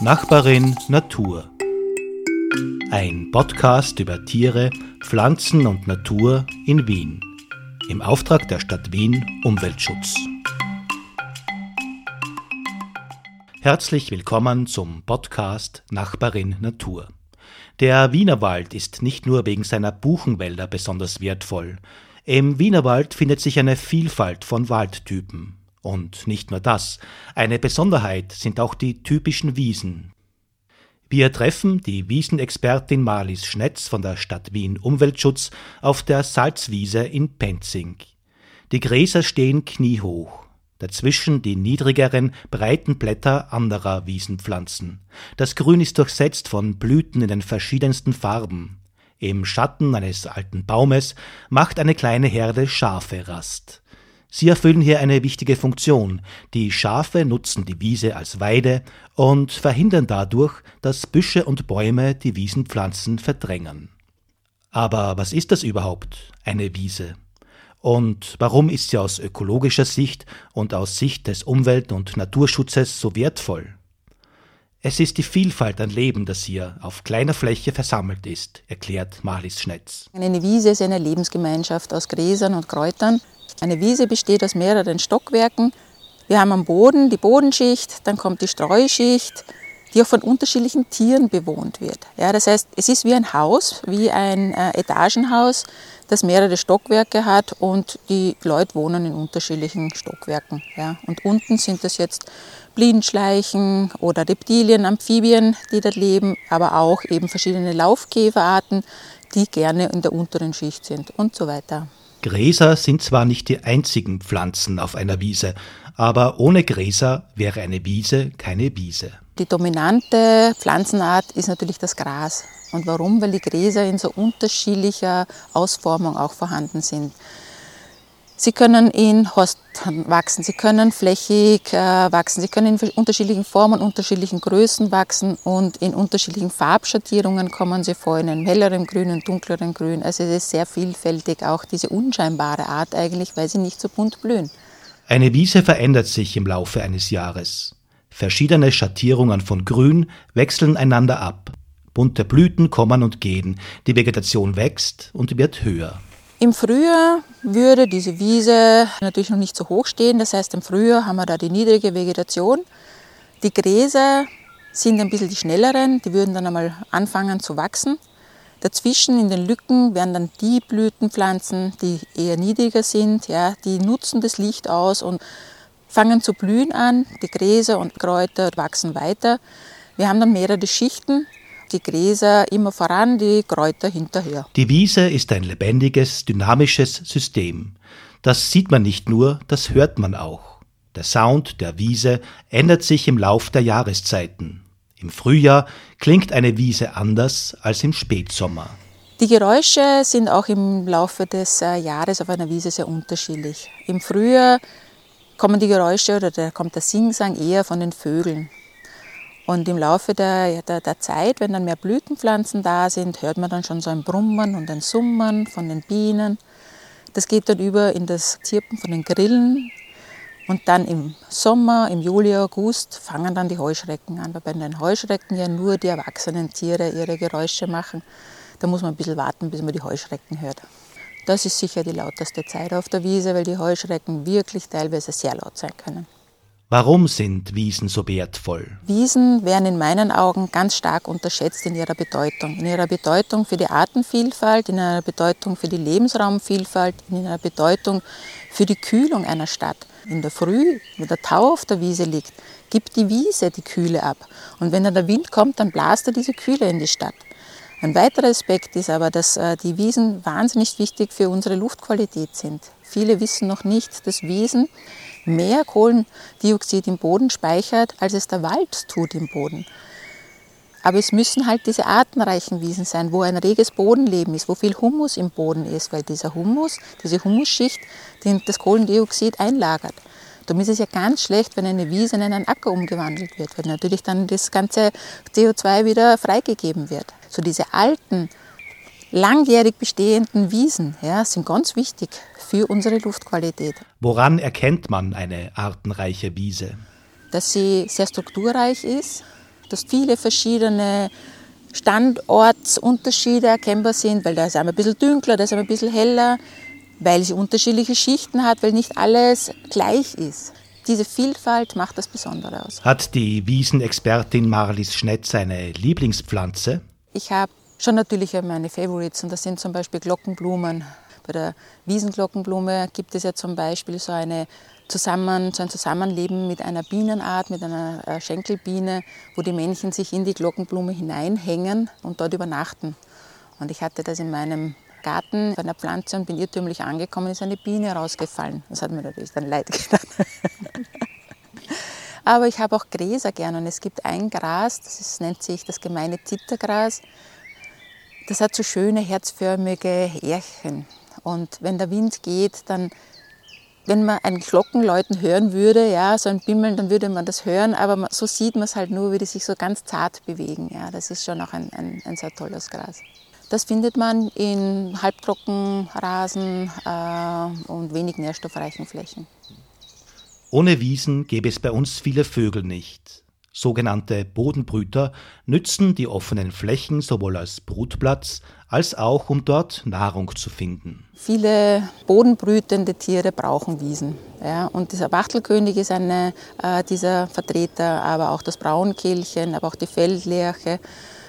Nachbarin Natur. Ein Podcast über Tiere, Pflanzen und Natur in Wien. Im Auftrag der Stadt Wien Umweltschutz. Herzlich willkommen zum Podcast Nachbarin Natur. Der Wienerwald ist nicht nur wegen seiner Buchenwälder besonders wertvoll. Im Wienerwald findet sich eine Vielfalt von Waldtypen. Und nicht nur das, eine Besonderheit sind auch die typischen Wiesen. Wir treffen die Wiesenexpertin Marlies Schnetz von der Stadt Wien Umweltschutz auf der Salzwiese in Penzing. Die Gräser stehen kniehoch, dazwischen die niedrigeren, breiten Blätter anderer Wiesenpflanzen. Das Grün ist durchsetzt von Blüten in den verschiedensten Farben. Im Schatten eines alten Baumes macht eine kleine Herde Schafe Rast. Sie erfüllen hier eine wichtige Funktion. Die Schafe nutzen die Wiese als Weide und verhindern dadurch, dass Büsche und Bäume die Wiesenpflanzen verdrängen. Aber was ist das überhaupt, eine Wiese? Und warum ist sie aus ökologischer Sicht und aus Sicht des Umwelt- und Naturschutzes so wertvoll? Es ist die Vielfalt an Leben, das hier auf kleiner Fläche versammelt ist, erklärt Marlies Schnetz. Eine Wiese ist eine Lebensgemeinschaft aus Gräsern und Kräutern. Eine Wiese besteht aus mehreren Stockwerken. Wir haben am Boden die Bodenschicht, dann kommt die Streuschicht, die auch von unterschiedlichen Tieren bewohnt wird. Ja, das heißt, es ist wie ein Haus, wie ein äh, Etagenhaus, das mehrere Stockwerke hat und die Leute wohnen in unterschiedlichen Stockwerken. Ja. Und unten sind das jetzt Blindenschleichen oder Reptilien, Amphibien, die dort leben, aber auch eben verschiedene Laufkäferarten, die gerne in der unteren Schicht sind und so weiter. Gräser sind zwar nicht die einzigen Pflanzen auf einer Wiese, aber ohne Gräser wäre eine Wiese keine Wiese. Die dominante Pflanzenart ist natürlich das Gras. Und warum? Weil die Gräser in so unterschiedlicher Ausformung auch vorhanden sind. Sie können in Horsten wachsen, sie können flächig äh, wachsen, sie können in unterschiedlichen Formen, unterschiedlichen Größen wachsen und in unterschiedlichen Farbschattierungen kommen sie vor, in einem helleren Grün, einem dunkleren Grün. Also es ist sehr vielfältig, auch diese unscheinbare Art eigentlich, weil sie nicht so bunt blühen. Eine Wiese verändert sich im Laufe eines Jahres. Verschiedene Schattierungen von Grün wechseln einander ab. Bunte Blüten kommen und gehen, die Vegetation wächst und wird höher. Im Frühjahr würde diese Wiese natürlich noch nicht so hoch stehen. Das heißt, im Frühjahr haben wir da die niedrige Vegetation. Die Gräser sind ein bisschen die schnelleren, die würden dann einmal anfangen zu wachsen. Dazwischen in den Lücken werden dann die Blütenpflanzen, die eher niedriger sind, ja, die nutzen das Licht aus und fangen zu blühen an. Die Gräser und Kräuter wachsen weiter. Wir haben dann mehrere Schichten die Gräser immer voran, die Kräuter hinterher. Die Wiese ist ein lebendiges, dynamisches System. Das sieht man nicht nur, das hört man auch. Der Sound der Wiese ändert sich im Lauf der Jahreszeiten. Im Frühjahr klingt eine Wiese anders als im Spätsommer. Die Geräusche sind auch im Laufe des äh, Jahres auf einer Wiese sehr unterschiedlich. Im Frühjahr kommen die Geräusche oder da kommt der Singsang eher von den Vögeln. Und im Laufe der, der, der, Zeit, wenn dann mehr Blütenpflanzen da sind, hört man dann schon so ein Brummen und ein Summen von den Bienen. Das geht dann über in das Zirpen von den Grillen. Und dann im Sommer, im Juli, August, fangen dann die Heuschrecken an. Weil bei den Heuschrecken ja nur die erwachsenen Tiere ihre Geräusche machen. Da muss man ein bisschen warten, bis man die Heuschrecken hört. Das ist sicher die lauteste Zeit auf der Wiese, weil die Heuschrecken wirklich teilweise sehr laut sein können. Warum sind Wiesen so wertvoll? Wiesen werden in meinen Augen ganz stark unterschätzt in ihrer Bedeutung. In ihrer Bedeutung für die Artenvielfalt, in ihrer Bedeutung für die Lebensraumvielfalt, in ihrer Bedeutung für die Kühlung einer Stadt. In der Früh, wenn der Tau auf der Wiese liegt, gibt die Wiese die Kühle ab. Und wenn dann der Wind kommt, dann blast er diese Kühle in die Stadt. Ein weiterer Aspekt ist aber, dass äh, die Wiesen wahnsinnig wichtig für unsere Luftqualität sind. Viele wissen noch nicht, dass Wiesen mehr Kohlendioxid im Boden speichert, als es der Wald tut im Boden. Aber es müssen halt diese artenreichen Wiesen sein, wo ein reges Bodenleben ist, wo viel Humus im Boden ist, weil dieser Humus, diese Humusschicht, das Kohlendioxid einlagert. Darum ist es ja ganz schlecht, wenn eine Wiese in einen Acker umgewandelt wird, weil natürlich dann das ganze CO2 wieder freigegeben wird. So diese alten, langjährig bestehenden Wiesen ja, sind ganz wichtig für unsere Luftqualität. Woran erkennt man eine artenreiche Wiese? Dass sie sehr strukturreich ist, dass viele verschiedene Standortsunterschiede erkennbar sind, weil da ist einmal ein bisschen dunkler, da ist einmal ein bisschen heller, weil sie unterschiedliche Schichten hat, weil nicht alles gleich ist. Diese Vielfalt macht das Besondere aus. Hat die Wiesenexpertin Marlies Schnetz eine Lieblingspflanze? Ich habe schon natürlich meine Favorites und das sind zum Beispiel Glockenblumen. Bei der Wiesenglockenblume gibt es ja zum Beispiel so eine zusammen, so ein Zusammenleben mit einer Bienenart, mit einer äh, Schenkelbiene, wo die Männchen sich in die Glockenblume hineinhängen und dort übernachten. Und ich hatte das in meinem Garten bei einer Pflanze und bin irrtümlich angekommen, ist eine Biene rausgefallen. Das hat mir natürlich dann leid getan. Aber ich habe auch Gräser gern und es gibt ein Gras, das ist, nennt sich das gemeine Zittergras. Das hat so schöne herzförmige Ährchen. Und wenn der Wind geht, dann wenn man ein Glockenläuten hören würde, ja, so ein Bimmeln, dann würde man das hören, aber so sieht man es halt nur, wie die sich so ganz zart bewegen. Ja, das ist schon auch ein, ein, ein sehr tolles Gras. Das findet man in Halbtrockenrasen äh, und wenig nährstoffreichen Flächen. Ohne Wiesen gäbe es bei uns viele Vögel nicht. Sogenannte Bodenbrüter nützen die offenen Flächen sowohl als Brutplatz als auch um dort Nahrung zu finden. Viele bodenbrütende Tiere brauchen Wiesen. Ja, und dieser Wachtelkönig ist einer äh, dieser Vertreter, aber auch das Braunkehlchen, aber auch die Feldlerche,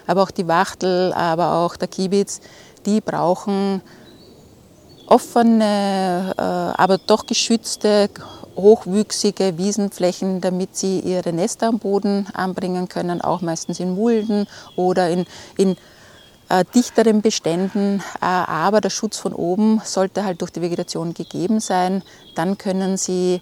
aber auch die Wachtel, aber auch der Kiebitz, die brauchen offene, äh, aber doch geschützte hochwüchsige Wiesenflächen, damit sie ihre Nester am Boden anbringen können, auch meistens in Mulden oder in, in äh, dichteren Beständen. Äh, aber der Schutz von oben sollte halt durch die Vegetation gegeben sein. Dann können sie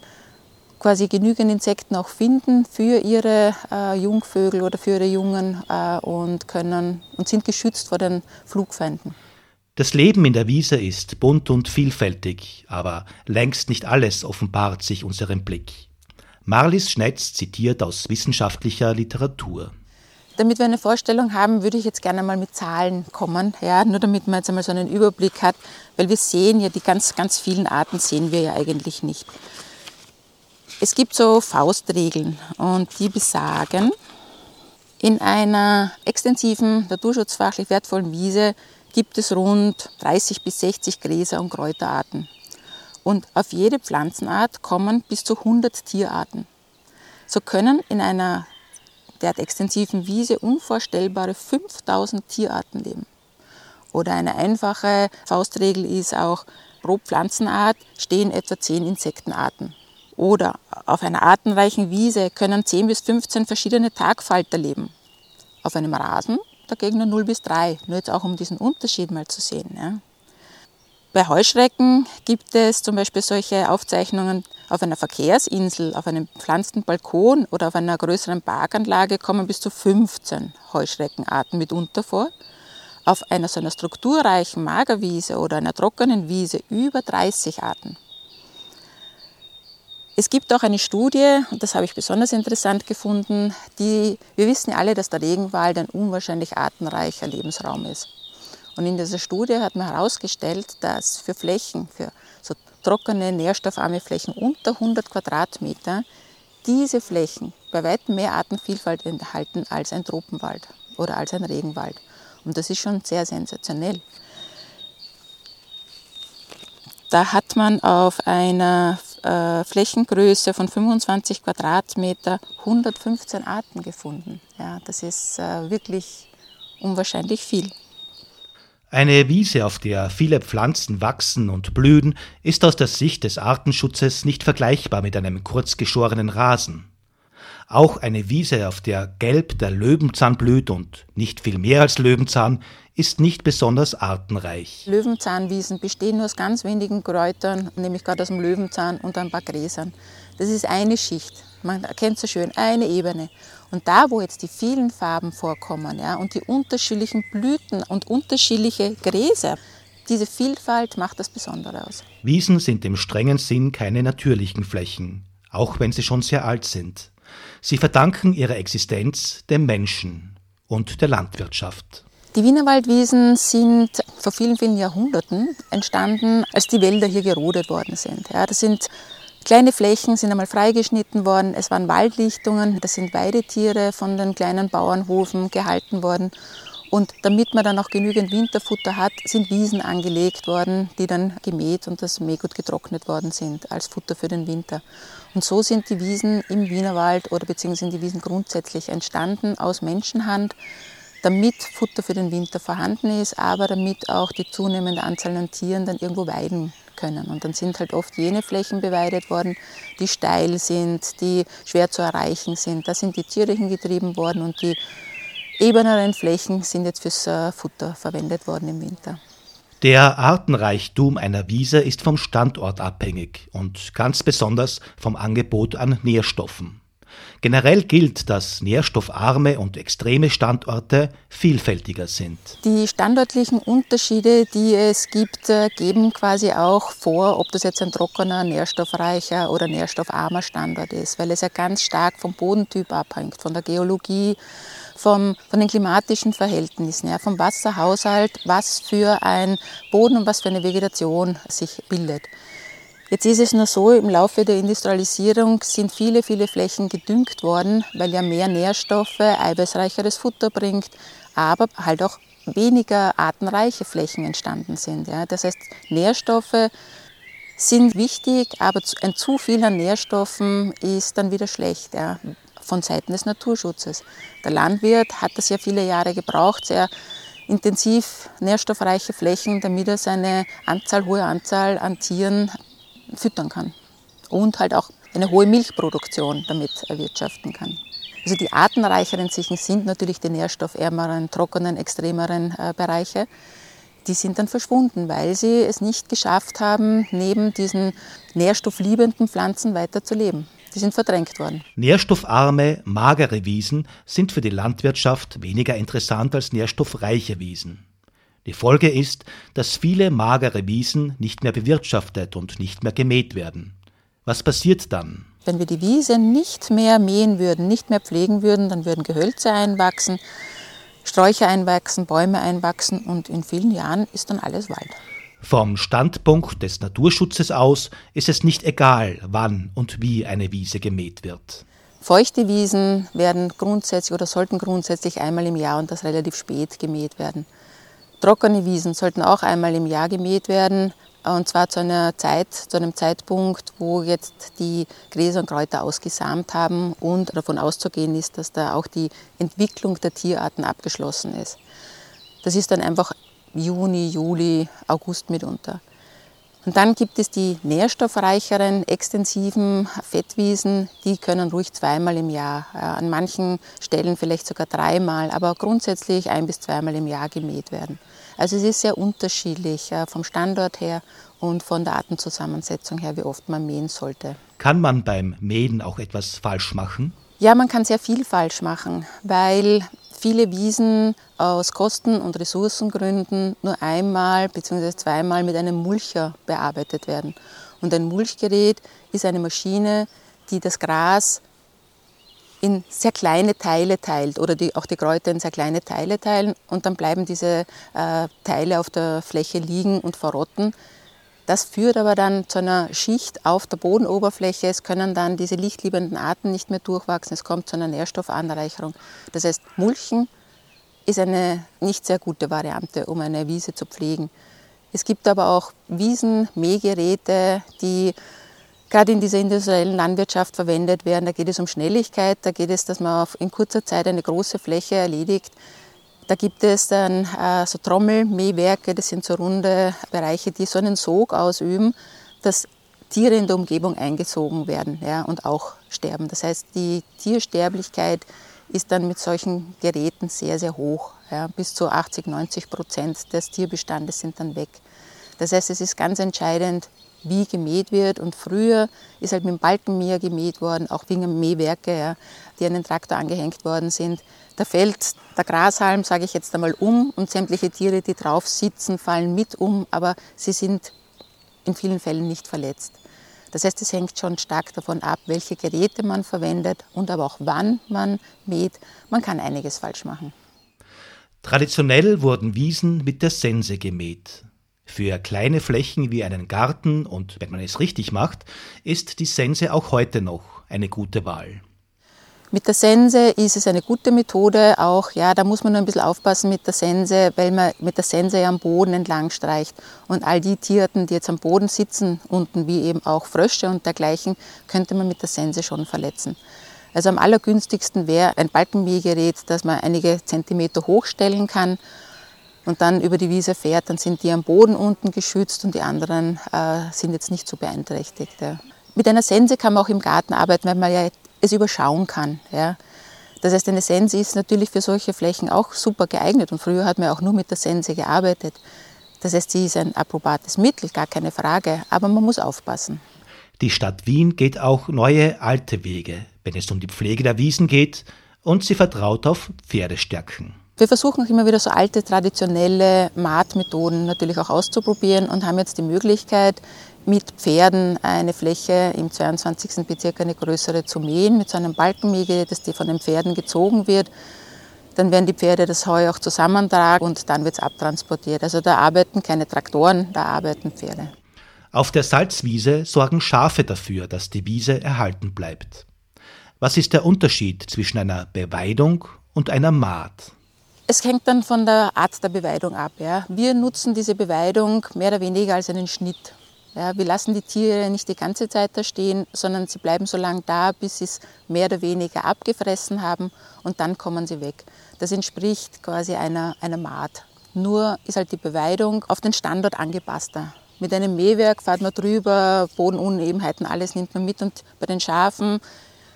quasi genügend Insekten auch finden für ihre äh, Jungvögel oder für ihre Jungen äh, und, können, und sind geschützt vor den Flugfeinden. Das Leben in der Wiese ist bunt und vielfältig, aber längst nicht alles offenbart sich unserem Blick. Marlies Schnetz zitiert aus wissenschaftlicher Literatur. Damit wir eine Vorstellung haben, würde ich jetzt gerne mal mit Zahlen kommen, ja, nur damit man jetzt einmal so einen Überblick hat, weil wir sehen ja die ganz, ganz vielen Arten sehen wir ja eigentlich nicht. Es gibt so Faustregeln und die besagen, in einer extensiven, naturschutzfachlich wertvollen Wiese gibt es rund 30 bis 60 Gräser- und Kräuterarten. Und auf jede Pflanzenart kommen bis zu 100 Tierarten. So können in einer derart extensiven Wiese unvorstellbare 5000 Tierarten leben. Oder eine einfache Faustregel ist auch, pro Pflanzenart stehen etwa 10 Insektenarten. Oder auf einer artenreichen Wiese können 10 bis 15 verschiedene Tagfalter leben. Auf einem Rasen dagegen nur 0 bis 3. Nur jetzt auch um diesen Unterschied mal zu sehen. Ja. Bei Heuschrecken gibt es zum Beispiel solche Aufzeichnungen auf einer Verkehrsinsel, auf einem pflanzten Balkon oder auf einer größeren Parkanlage kommen bis zu 15 Heuschreckenarten mitunter vor. Auf einer so einer strukturreichen Magerwiese oder einer trockenen Wiese über 30 Arten. Es gibt auch eine Studie, und das habe ich besonders interessant gefunden, die, wir wissen ja alle, dass der Regenwald ein unwahrscheinlich artenreicher Lebensraum ist. Und in dieser Studie hat man herausgestellt, dass für Flächen, für so trockene, nährstoffarme Flächen unter 100 Quadratmeter, diese Flächen bei weitem mehr Artenvielfalt enthalten als ein Tropenwald oder als ein Regenwald. Und das ist schon sehr sensationell. Da hat man auf einer äh, Flächengröße von 25 Quadratmeter 115 Arten gefunden. Ja, das ist äh, wirklich unwahrscheinlich viel. Eine Wiese, auf der viele Pflanzen wachsen und blühen, ist aus der Sicht des Artenschutzes nicht vergleichbar mit einem kurzgeschorenen Rasen. Auch eine Wiese, auf der gelb der Löwenzahn blüht und nicht viel mehr als Löwenzahn, ist nicht besonders artenreich. Löwenzahnwiesen bestehen nur aus ganz wenigen Kräutern, nämlich gerade aus dem Löwenzahn und ein paar Gräsern. Das ist eine Schicht. Man erkennt so schön eine Ebene. Und da, wo jetzt die vielen Farben vorkommen ja, und die unterschiedlichen Blüten und unterschiedliche Gräser, diese Vielfalt macht das Besondere aus. Wiesen sind im strengen Sinn keine natürlichen Flächen, auch wenn sie schon sehr alt sind. Sie verdanken ihre Existenz dem Menschen und der Landwirtschaft. Die Wienerwaldwiesen sind vor vielen, vielen Jahrhunderten entstanden, als die Wälder hier gerodet worden sind. Ja, das sind Kleine Flächen sind einmal freigeschnitten worden, es waren Waldlichtungen, das sind Weidetiere von den kleinen Bauernhofen gehalten worden. Und damit man dann auch genügend Winterfutter hat, sind Wiesen angelegt worden, die dann gemäht und das Mähgut getrocknet worden sind als Futter für den Winter. Und so sind die Wiesen im Wienerwald oder beziehungsweise die Wiesen grundsätzlich entstanden aus Menschenhand, damit Futter für den Winter vorhanden ist, aber damit auch die zunehmende Anzahl an Tieren dann irgendwo weiden können. Und dann sind halt oft jene Flächen beweidet worden, die steil sind, die schwer zu erreichen sind. Da sind die Tiere hingetrieben worden und die ebeneren Flächen sind jetzt fürs äh, Futter verwendet worden im Winter. Der Artenreichtum einer Wiese ist vom Standort abhängig und ganz besonders vom Angebot an Nährstoffen. Generell gilt, dass nährstoffarme und extreme Standorte vielfältiger sind. Die standortlichen Unterschiede, die es gibt, äh, geben quasi auch vor, ob das jetzt ein trockener, nährstoffreicher oder nährstoffarmer Standort ist, weil es ja ganz stark vom Bodentyp abhängt, von der Geologie, vom, von den klimatischen Verhältnissen, ja, vom Wasserhaushalt, was für ein Boden und was für eine Vegetation sich bildet. Jetzt ist es nur so, im Laufe der Industrialisierung sind viele, viele Flächen gedüngt worden, weil ja mehr Nährstoffe, eiweißreicheres Futter bringt, aber halt auch weniger artenreiche Flächen entstanden sind. Ja. Das heißt, Nährstoffe sind wichtig, aber ein zu viel an Nährstoffen ist dann wieder schlecht. Ja von Seiten des Naturschutzes. Der Landwirt hat das ja viele Jahre gebraucht, sehr intensiv nährstoffreiche Flächen, damit er seine Anzahl, hohe Anzahl an Tieren füttern kann. Und halt auch eine hohe Milchproduktion damit erwirtschaften kann. Also die artenreicheren Sichen sind natürlich die nährstoffärmeren, trockenen, extremeren äh, Bereiche. Die sind dann verschwunden, weil sie es nicht geschafft haben, neben diesen nährstoffliebenden Pflanzen weiter zu leben. Die sind verdrängt worden. Nährstoffarme, magere Wiesen sind für die Landwirtschaft weniger interessant als nährstoffreiche Wiesen. Die Folge ist, dass viele magere Wiesen nicht mehr bewirtschaftet und nicht mehr gemäht werden. Was passiert dann? Wenn wir die Wiese nicht mehr mähen würden, nicht mehr pflegen würden, dann würden Gehölze einwachsen, Sträucher einwachsen, Bäume einwachsen und in vielen Jahren ist dann alles Wald. Vom Standpunkt des Naturschutzes aus ist es nicht egal, wann und wie eine Wiese gemäht wird. Feuchte Wiesen werden grundsätzlich oder sollten grundsätzlich einmal im Jahr und das relativ spät gemäht werden. Trockene Wiesen sollten auch einmal im Jahr gemäht werden und zwar zu einer Zeit, zu einem Zeitpunkt, wo jetzt die Gräser und Kräuter ausgesamt haben und davon auszugehen ist, dass da auch die Entwicklung der Tierarten abgeschlossen ist. Das ist dann einfach Juni, Juli, August mitunter. Und dann gibt es die nährstoffreicheren, extensiven Fettwiesen, die können ruhig zweimal im Jahr, äh, an manchen Stellen vielleicht sogar dreimal, aber grundsätzlich ein bis zweimal im Jahr gemäht werden. Also es ist sehr unterschiedlich äh, vom Standort her und von der Artenzusammensetzung her, wie oft man mähen sollte. Kann man beim Mähen auch etwas falsch machen? Ja, man kann sehr viel falsch machen, weil viele Wiesen aus Kosten- und Ressourcengründen nur einmal bzw. zweimal mit einem Mulcher bearbeitet werden. Und ein Mulchgerät ist eine Maschine, die das Gras in sehr kleine Teile teilt oder die, auch die Kräuter in sehr kleine Teile teilen und dann bleiben diese äh, Teile auf der Fläche liegen und verrotten. Das führt aber dann zu einer Schicht auf der Bodenoberfläche. Es können dann diese lichtliebenden Arten nicht mehr durchwachsen. Es kommt zu einer Nährstoffanreicherung. Das heißt, Mulchen ist eine nicht sehr gute Variante, um eine Wiese zu pflegen. Es gibt aber auch Wiesenmähgeräte, die gerade in dieser industriellen Landwirtschaft verwendet werden. Da geht es um Schnelligkeit, da geht es, dass man in kurzer Zeit eine große Fläche erledigt. Da gibt es dann äh, so Trommelmähwerke, das sind so runde Bereiche, die so einen Sog ausüben, dass Tiere in der Umgebung eingezogen werden ja, und auch sterben. Das heißt, die Tiersterblichkeit ist dann mit solchen Geräten sehr, sehr hoch. Ja. Bis zu 80, 90 Prozent des Tierbestandes sind dann weg. Das heißt, es ist ganz entscheidend, wie gemäht wird. Und früher ist halt mit dem Balkenmäher gemäht worden, auch wegen Mähwerke, ja, die an den Traktor angehängt worden sind. Da fällt der Grashalm, sage ich jetzt einmal, um und sämtliche Tiere, die drauf sitzen, fallen mit um, aber sie sind in vielen Fällen nicht verletzt. Das heißt, es hängt schon stark davon ab, welche Geräte man verwendet und aber auch wann man mäht. Man kann einiges falsch machen. Traditionell wurden Wiesen mit der Sense gemäht. Für kleine Flächen wie einen Garten und wenn man es richtig macht, ist die Sense auch heute noch eine gute Wahl. Mit der Sense ist es eine gute Methode. Auch, ja, da muss man nur ein bisschen aufpassen mit der Sense, weil man mit der Sense ja am Boden entlang streicht. Und all die Tierarten, die jetzt am Boden sitzen, unten wie eben auch Frösche und dergleichen, könnte man mit der Sense schon verletzen. Also am allergünstigsten wäre ein Balkenmähgerät, das man einige Zentimeter hochstellen kann und dann über die Wiese fährt, dann sind die am Boden unten geschützt und die anderen äh, sind jetzt nicht so beeinträchtigt. Ja. Mit einer Sense kann man auch im Garten arbeiten, weil man ja es überschauen kann. Ja. Das heißt, eine Sense ist natürlich für solche Flächen auch super geeignet und früher hat man auch nur mit der Sense gearbeitet. Das heißt, sie ist ein approbates Mittel, gar keine Frage, aber man muss aufpassen. Die Stadt Wien geht auch neue alte Wege, wenn es um die Pflege der Wiesen geht, und sie vertraut auf Pferdestärken. Wir versuchen auch immer wieder so alte traditionelle Maatmethoden natürlich auch auszuprobieren und haben jetzt die Möglichkeit, mit Pferden eine Fläche im 22. Bezirk eine größere zu mähen, mit so einem Balkenmäge, das die von den Pferden gezogen wird. Dann werden die Pferde das Heu auch zusammentragen und dann wird es abtransportiert. Also da arbeiten keine Traktoren, da arbeiten Pferde. Auf der Salzwiese sorgen Schafe dafür, dass die Wiese erhalten bleibt. Was ist der Unterschied zwischen einer Beweidung und einer Maat? Es hängt dann von der Art der Beweidung ab. Ja. Wir nutzen diese Beweidung mehr oder weniger als einen Schnitt. Ja, wir lassen die Tiere nicht die ganze Zeit da stehen, sondern sie bleiben so lange da, bis sie es mehr oder weniger abgefressen haben und dann kommen sie weg. Das entspricht quasi einer, einer Maat. Nur ist halt die Beweidung auf den Standort angepasster. Mit einem Mähwerk fährt man drüber, Bodenunebenheiten, alles nimmt man mit und bei den Schafen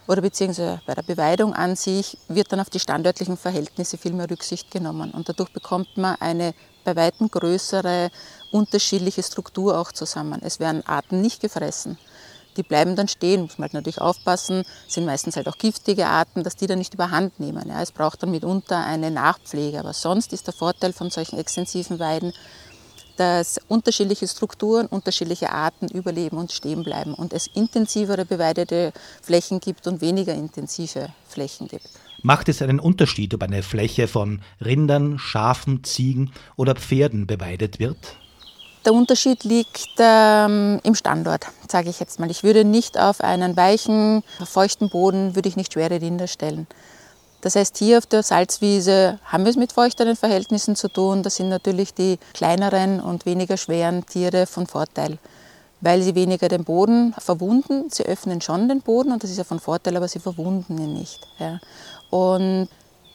oder beziehungsweise bei der Beweidung an sich wird dann auf die standörtlichen Verhältnisse viel mehr Rücksicht genommen und dadurch bekommt man eine bei weitem größere unterschiedliche Struktur auch zusammen. Es werden Arten nicht gefressen. Die bleiben dann stehen, muss man halt natürlich aufpassen, sind meistens halt auch giftige Arten, dass die dann nicht überhand nehmen. Ja, es braucht dann mitunter eine Nachpflege, aber sonst ist der Vorteil von solchen extensiven Weiden, dass unterschiedliche Strukturen, unterschiedliche Arten überleben und stehen bleiben und es intensivere beweidete Flächen gibt und weniger intensive Flächen gibt. Macht es einen Unterschied, ob eine Fläche von Rindern, Schafen, Ziegen oder Pferden beweidet wird? Der Unterschied liegt ähm, im Standort, sage ich jetzt mal. Ich würde nicht auf einen weichen, feuchten Boden, würde ich nicht schwere Rinder stellen. Das heißt, hier auf der Salzwiese haben wir es mit feuchteren Verhältnissen zu tun. Da sind natürlich die kleineren und weniger schweren Tiere von Vorteil, weil sie weniger den Boden verwunden. Sie öffnen schon den Boden und das ist ja von Vorteil, aber sie verwunden ihn nicht. Ja. Und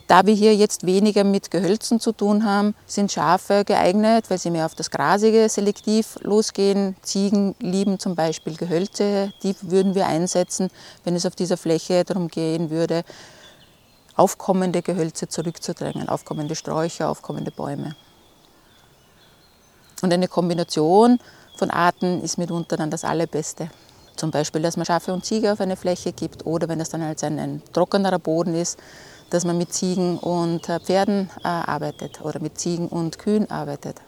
da wir hier jetzt weniger mit Gehölzen zu tun haben, sind Schafe geeignet, weil sie mehr auf das Grasige selektiv losgehen. Ziegen lieben zum Beispiel Gehölze, die würden wir einsetzen, wenn es auf dieser Fläche darum gehen würde, aufkommende Gehölze zurückzudrängen, aufkommende Sträucher, aufkommende Bäume. Und eine Kombination von Arten ist mitunter dann das Allerbeste. Zum Beispiel, dass man Schafe und Ziege auf eine Fläche gibt oder wenn es dann als ein, ein trockenerer Boden ist, dass man mit Ziegen und äh, Pferden äh, arbeitet oder mit Ziegen und Kühen arbeitet.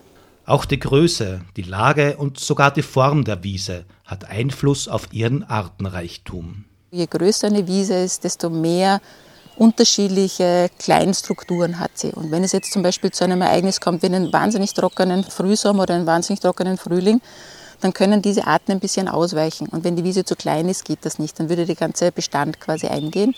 Auch die Größe, die Lage und sogar die Form der Wiese hat Einfluss auf ihren Artenreichtum. Je größer eine Wiese ist, desto mehr unterschiedliche Kleinstrukturen hat sie. Und wenn es jetzt zum Beispiel zu einem Ereignis kommt, wie einen wahnsinnig trockenen Frühsommer oder einen wahnsinnig trockenen Frühling, dann können diese Arten ein bisschen ausweichen. Und wenn die Wiese zu klein ist, geht das nicht. Dann würde der ganze Bestand quasi eingehen.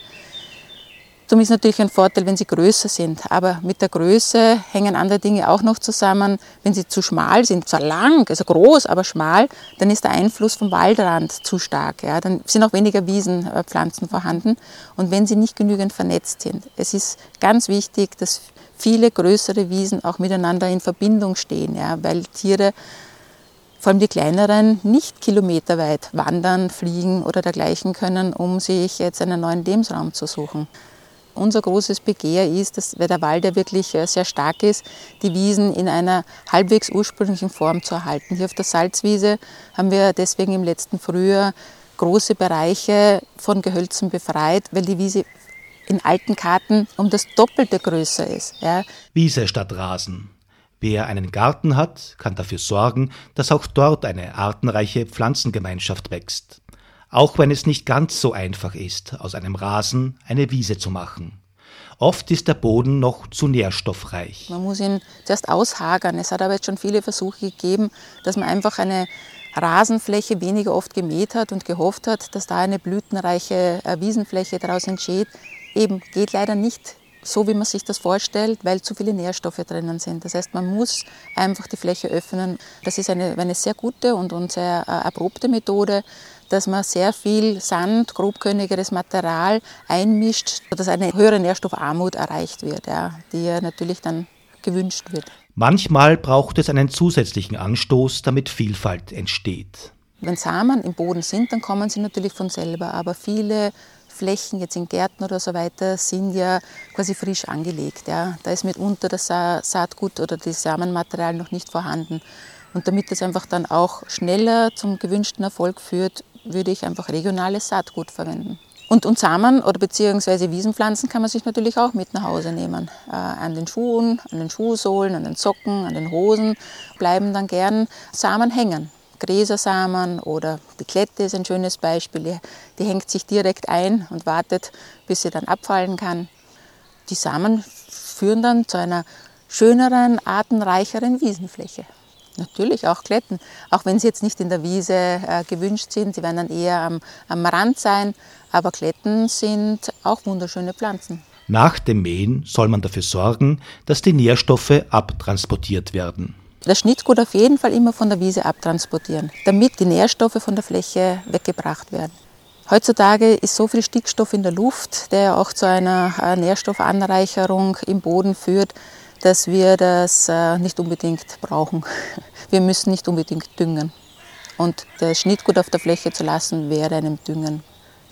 Darum ist natürlich ein Vorteil, wenn sie größer sind. Aber mit der Größe hängen andere Dinge auch noch zusammen. Wenn sie zu schmal sind, zwar lang, also groß, aber schmal, dann ist der Einfluss vom Waldrand zu stark. Ja. Dann sind auch weniger Wiesenpflanzen vorhanden. Und wenn sie nicht genügend vernetzt sind, es ist ganz wichtig, dass viele größere Wiesen auch miteinander in Verbindung stehen, ja, weil Tiere vor allem die kleineren nicht kilometerweit wandern, fliegen oder dergleichen können, um sich jetzt einen neuen Lebensraum zu suchen. Unser großes Begehr ist, dass, weil der Wald ja wirklich äh, sehr stark ist, die Wiesen in einer halbwegs ursprünglichen Form zu erhalten. Hier auf der Salzwiese haben wir deswegen im letzten Frühjahr große Bereiche von Gehölzen befreit, weil die Wiese in alten Karten um das Doppelte größer ist. Ja. Wiese statt Rasen. Wer einen Garten hat, kann dafür sorgen, dass auch dort eine artenreiche Pflanzengemeinschaft wächst. Auch wenn es nicht ganz so einfach ist, aus einem Rasen eine Wiese zu machen. Oft ist der Boden noch zu nährstoffreich. Man muss ihn zuerst aushagern. Es hat aber jetzt schon viele Versuche gegeben, dass man einfach eine Rasenfläche weniger oft gemäht hat und gehofft hat, dass da eine blütenreiche äh, Wiesenfläche daraus entsteht. Eben geht leider nicht so, wie man sich das vorstellt, weil zu viele Nährstoffe drinnen sind. Das heißt, man muss einfach die Fläche öffnen. Das ist eine, eine sehr gute und, und sehr äh, erprobte Methode, dass man sehr viel Sand, grobkörnigeres Material einmischt, sodass eine höhere Nährstoffarmut erreicht wird, ja, die ja natürlich dann gewünscht wird. Manchmal braucht es einen zusätzlichen Anstoß, damit Vielfalt entsteht. Wenn Samen im Boden sind, dann kommen sie natürlich von selber, aber viele Flächen jetzt in Gärten oder so weiter sind ja quasi frisch angelegt. Ja. Da ist mitunter das Saatgut oder das Samenmaterial noch nicht vorhanden. Und damit das einfach dann auch schneller zum gewünschten Erfolg führt, würde ich einfach regionales Saatgut verwenden. Und, und Samen oder beziehungsweise Wiesenpflanzen kann man sich natürlich auch mit nach Hause nehmen. Äh, an den Schuhen, an den Schuhsohlen, an den Socken, an den Hosen bleiben dann gern Samen hängen. Gräsersamen oder die Klette ist ein schönes Beispiel. Die, die hängt sich direkt ein und wartet, bis sie dann abfallen kann. Die Samen führen dann zu einer schöneren, artenreicheren Wiesenfläche. Natürlich auch Kletten, auch wenn sie jetzt nicht in der Wiese äh, gewünscht sind. Sie werden dann eher am, am Rand sein, aber Kletten sind auch wunderschöne Pflanzen. Nach dem Mähen soll man dafür sorgen, dass die Nährstoffe abtransportiert werden. Das Schnittgut auf jeden Fall immer von der Wiese abtransportieren, damit die Nährstoffe von der Fläche weggebracht werden. Heutzutage ist so viel Stickstoff in der Luft, der auch zu einer äh, Nährstoffanreicherung im Boden führt, dass wir das äh, nicht unbedingt brauchen. Wir müssen nicht unbedingt düngen. Und das Schnittgut auf der Fläche zu lassen, wäre einem Düngen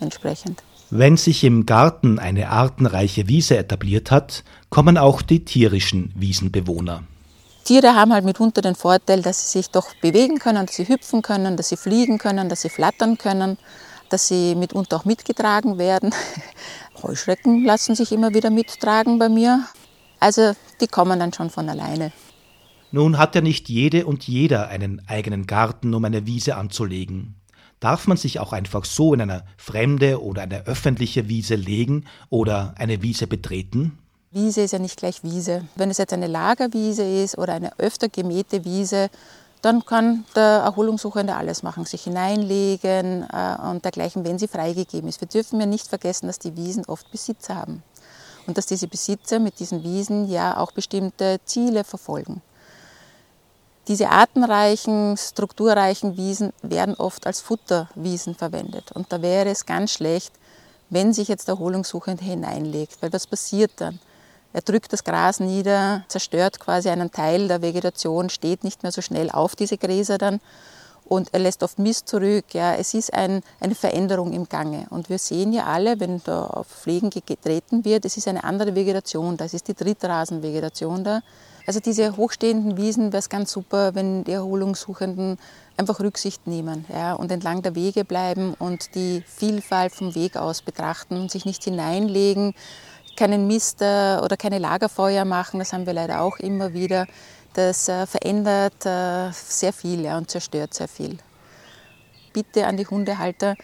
entsprechend. Wenn sich im Garten eine artenreiche Wiese etabliert hat, kommen auch die tierischen Wiesenbewohner. Tiere haben halt mitunter den Vorteil, dass sie sich doch bewegen können, dass sie hüpfen können, dass sie fliegen können, dass sie flattern können, dass sie mitunter auch mitgetragen werden. Heuschrecken lassen sich immer wieder mittragen bei mir. Also die kommen dann schon von alleine. Nun hat ja nicht jede und jeder einen eigenen Garten, um eine Wiese anzulegen. Darf man sich auch einfach so in eine fremde oder eine öffentliche Wiese legen oder eine Wiese betreten? Wiese ist ja nicht gleich Wiese. Wenn es jetzt eine Lagerwiese ist oder eine öfter gemähte Wiese, dann kann der Erholungssuchende alles machen, sich hineinlegen äh, und dergleichen, wenn sie freigegeben ist. Wir dürfen ja nicht vergessen, dass die Wiesen oft Besitzer haben und dass diese Besitzer mit diesen Wiesen ja auch bestimmte Ziele verfolgen. Diese artenreichen, strukturreichen Wiesen werden oft als Futterwiesen verwendet. Und da wäre es ganz schlecht, wenn sich jetzt der Erholungssuchende hineinlegt, weil was passiert dann? Er drückt das Gras nieder, zerstört quasi einen Teil der Vegetation, steht nicht mehr so schnell auf diese Gräser dann und er lässt oft Mist zurück. Ja, es ist ein, eine Veränderung im Gange. Und wir sehen ja alle, wenn da auf Pflegen getreten wird, es ist eine andere Vegetation da, es ist die Drittrasenvegetation da. Also diese hochstehenden Wiesen wäre es ganz super, wenn die Erholungssuchenden einfach Rücksicht nehmen ja, und entlang der Wege bleiben und die Vielfalt vom Weg aus betrachten und sich nicht hineinlegen, keinen Mist oder keine Lagerfeuer machen, das haben wir leider auch immer wieder. Das äh, verändert äh, sehr viel und zerstört sehr viel. Bitte an die Hundehalter,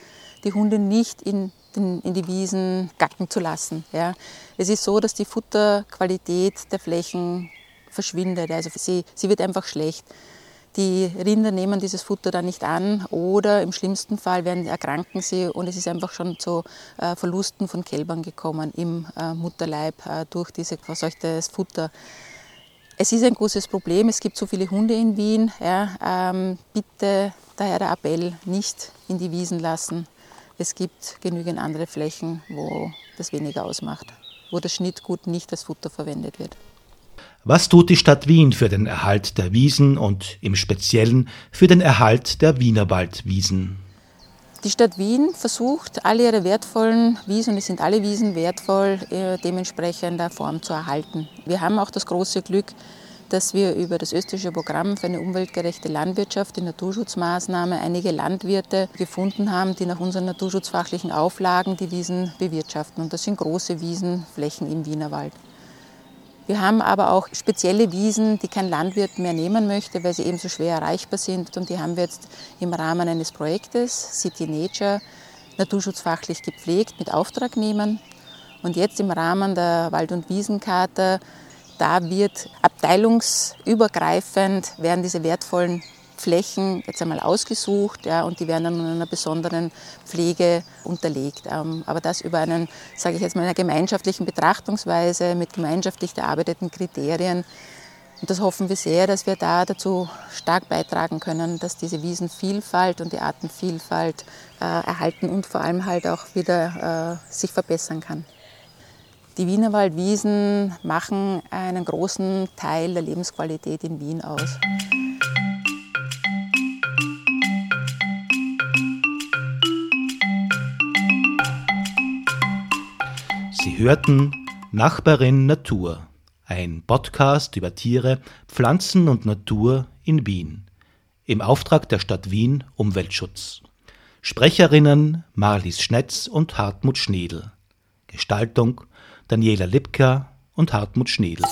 die Hunde nicht in, den, in die Wiesen gacken zu lassen. Ja. Es ist so, dass die Futterqualität der Flächen verschwindet. Also sie, sie wird einfach schlecht. Die Rinder nehmen dieses Futter dann nicht an oder im schlimmsten Fall werden, erkranken sie und es ist einfach schon zu äh, Verlusten von Kälbern gekommen im äh, Mutterleib äh, durch dieses verseuchtes Futter. Es ist ein großes Problem, es gibt so viele Hunde in Wien. Ja, ähm, bitte daher der Appell, nicht in die Wiesen lassen. Es gibt genügend andere Flächen, wo das weniger ausmacht, wo das Schnittgut nicht als Futter verwendet wird. Was tut die Stadt Wien für den Erhalt der Wiesen und im Speziellen für den Erhalt der Wienerwaldwiesen? Die Stadt Wien versucht, alle ihre wertvollen Wiesen, und es sind alle Wiesen wertvoll, äh, dementsprechender Form zu erhalten. Wir haben auch das große Glück, dass wir über das österreichische Programm für eine umweltgerechte Landwirtschaft, die Naturschutzmaßnahme, einige Landwirte gefunden haben, die nach unseren naturschutzfachlichen Auflagen die Wiesen bewirtschaften. Und das sind große Wiesenflächen im Wienerwald. Wir haben aber auch spezielle Wiesen, die kein Landwirt mehr nehmen möchte, weil sie eben so schwer erreichbar sind. Und die haben wir jetzt im Rahmen eines Projektes City Nature naturschutzfachlich gepflegt mit Auftragnehmern. Und jetzt im Rahmen der Wald- und Wiesenkarte, da wird abteilungsübergreifend, werden diese wertvollen Flächen jetzt einmal ausgesucht ja, und die werden dann einer besonderen Pflege unterlegt. Ähm, aber das über einen, sage ich jetzt mal, einer gemeinschaftlichen Betrachtungsweise mit gemeinschaftlich erarbeiteten Kriterien. Und das hoffen wir sehr, dass wir da dazu stark beitragen können, dass diese Wiesenvielfalt und die Artenvielfalt äh, erhalten und vor allem halt auch wieder äh, sich verbessern kann. Die Wienerwaldwiesen machen einen großen Teil der Lebensqualität in Wien aus. Sie hörten Nachbarin Natur, ein Podcast über Tiere, Pflanzen und Natur in Wien, im Auftrag der Stadt Wien Umweltschutz. Sprecherinnen Marlies Schnetz und Hartmut Schnedel. Gestaltung Daniela Lipka und Hartmut Schnedel.